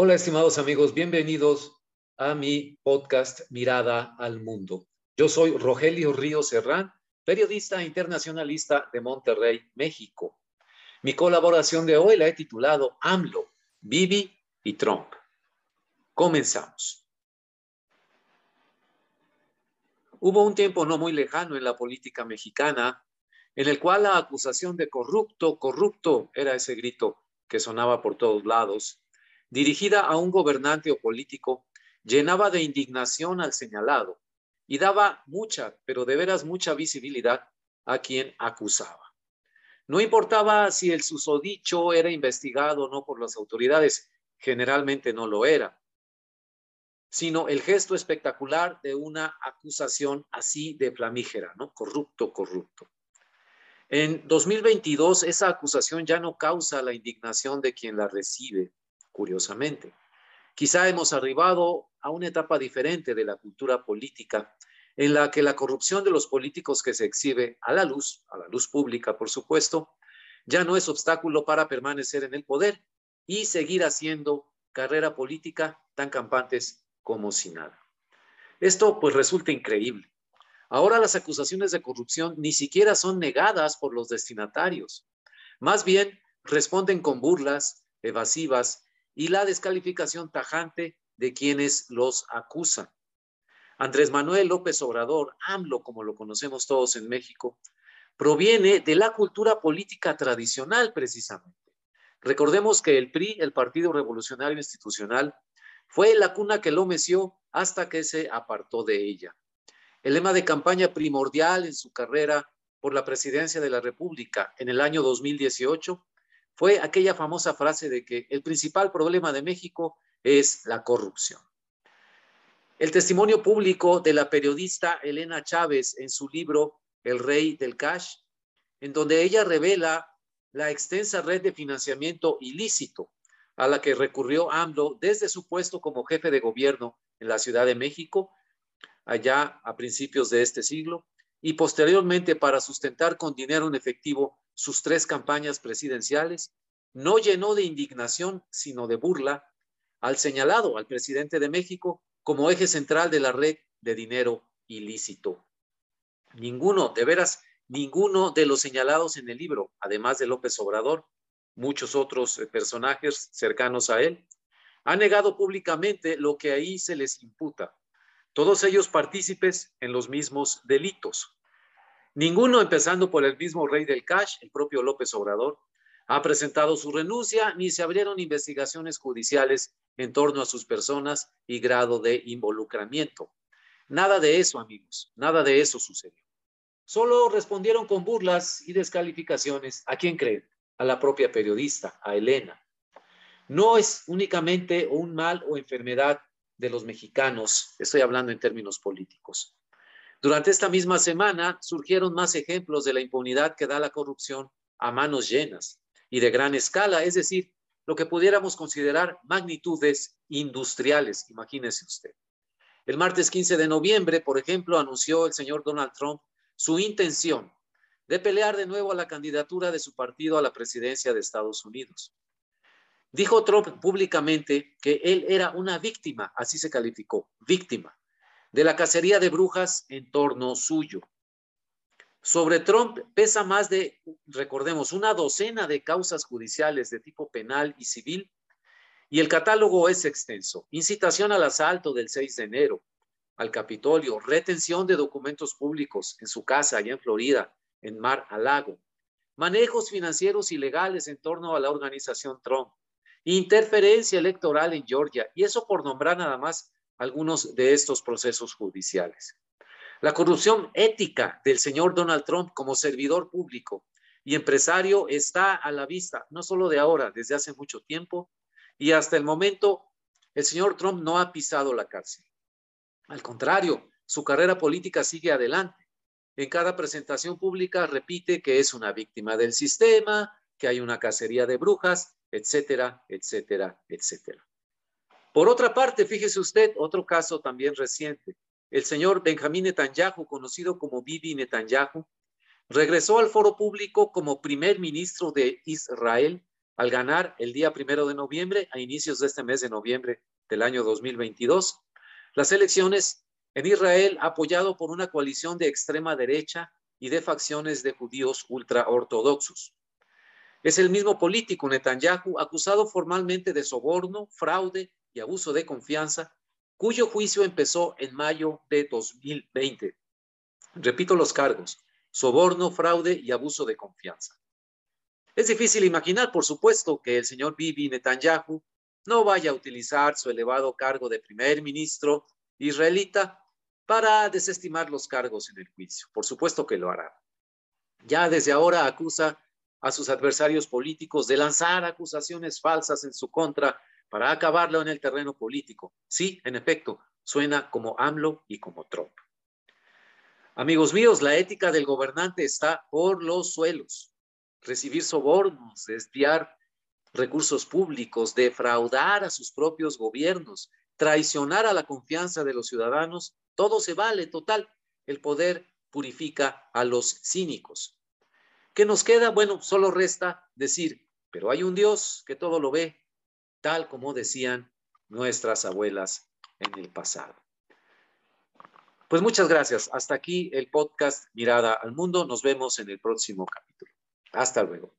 Hola, estimados amigos, bienvenidos a mi podcast Mirada al Mundo. Yo soy Rogelio Ríos Serrán, periodista internacionalista de Monterrey, México. Mi colaboración de hoy la he titulado AMLO, Bibi y Trump. Comenzamos. Hubo un tiempo no muy lejano en la política mexicana en el cual la acusación de corrupto, corrupto era ese grito que sonaba por todos lados dirigida a un gobernante o político, llenaba de indignación al señalado y daba mucha, pero de veras mucha visibilidad a quien acusaba. No importaba si el susodicho era investigado o no por las autoridades, generalmente no lo era, sino el gesto espectacular de una acusación así de flamígera, ¿no? Corrupto, corrupto. En 2022, esa acusación ya no causa la indignación de quien la recibe, curiosamente. Quizá hemos arribado a una etapa diferente de la cultura política en la que la corrupción de los políticos que se exhibe a la luz, a la luz pública, por supuesto, ya no es obstáculo para permanecer en el poder y seguir haciendo carrera política tan campantes como si nada. Esto pues resulta increíble. Ahora las acusaciones de corrupción ni siquiera son negadas por los destinatarios. Más bien responden con burlas evasivas y la descalificación tajante de quienes los acusan. Andrés Manuel López Obrador, AMLO, como lo conocemos todos en México, proviene de la cultura política tradicional precisamente. Recordemos que el PRI, el Partido Revolucionario Institucional, fue la cuna que lo meció hasta que se apartó de ella. El lema de campaña primordial en su carrera por la presidencia de la República en el año 2018 fue aquella famosa frase de que el principal problema de México es la corrupción. El testimonio público de la periodista Elena Chávez en su libro El Rey del Cash, en donde ella revela la extensa red de financiamiento ilícito a la que recurrió AMLO desde su puesto como jefe de gobierno en la Ciudad de México, allá a principios de este siglo, y posteriormente para sustentar con dinero en efectivo sus tres campañas presidenciales, no llenó de indignación, sino de burla al señalado, al presidente de México, como eje central de la red de dinero ilícito. Ninguno, de veras, ninguno de los señalados en el libro, además de López Obrador, muchos otros eh, personajes cercanos a él, ha negado públicamente lo que ahí se les imputa. Todos ellos partícipes en los mismos delitos. Ninguno, empezando por el mismo rey del cash, el propio López Obrador, ha presentado su renuncia ni se abrieron investigaciones judiciales en torno a sus personas y grado de involucramiento. Nada de eso, amigos, nada de eso sucedió. Solo respondieron con burlas y descalificaciones. ¿A quién creen? A la propia periodista, a Elena. No es únicamente un mal o enfermedad de los mexicanos, estoy hablando en términos políticos. Durante esta misma semana surgieron más ejemplos de la impunidad que da la corrupción a manos llenas y de gran escala, es decir, lo que pudiéramos considerar magnitudes industriales, imagínese usted. El martes 15 de noviembre, por ejemplo, anunció el señor Donald Trump su intención de pelear de nuevo a la candidatura de su partido a la presidencia de Estados Unidos. Dijo Trump públicamente que él era una víctima, así se calificó, víctima de la cacería de brujas en torno suyo. Sobre Trump pesa más de, recordemos, una docena de causas judiciales de tipo penal y civil, y el catálogo es extenso. Incitación al asalto del 6 de enero al Capitolio, retención de documentos públicos en su casa allá en Florida, en Mar a Lago, manejos financieros ilegales en torno a la organización Trump, interferencia electoral en Georgia, y eso por nombrar nada más algunos de estos procesos judiciales. La corrupción ética del señor Donald Trump como servidor público y empresario está a la vista, no solo de ahora, desde hace mucho tiempo, y hasta el momento el señor Trump no ha pisado la cárcel. Al contrario, su carrera política sigue adelante. En cada presentación pública repite que es una víctima del sistema, que hay una cacería de brujas, etcétera, etcétera, etcétera. Por otra parte, fíjese usted, otro caso también reciente. El señor Benjamín Netanyahu, conocido como Bibi Netanyahu, regresó al foro público como primer ministro de Israel al ganar el día primero de noviembre, a inicios de este mes de noviembre del año 2022, las elecciones en Israel apoyado por una coalición de extrema derecha y de facciones de judíos ultraortodoxos. Es el mismo político Netanyahu acusado formalmente de soborno, fraude y abuso de confianza, cuyo juicio empezó en mayo de 2020. Repito los cargos, soborno, fraude y abuso de confianza. Es difícil imaginar, por supuesto, que el señor Bibi Netanyahu no vaya a utilizar su elevado cargo de primer ministro israelita para desestimar los cargos en el juicio. Por supuesto que lo hará. Ya desde ahora acusa a sus adversarios políticos de lanzar acusaciones falsas en su contra para acabarlo en el terreno político. Sí, en efecto, suena como AMLO y como Trump. Amigos míos, la ética del gobernante está por los suelos recibir sobornos, desviar recursos públicos, defraudar a sus propios gobiernos, traicionar a la confianza de los ciudadanos, todo se vale, total. El poder purifica a los cínicos. ¿Qué nos queda? Bueno, solo resta decir, pero hay un Dios que todo lo ve, tal como decían nuestras abuelas en el pasado. Pues muchas gracias. Hasta aquí el podcast Mirada al Mundo. Nos vemos en el próximo capítulo. Hasta luego.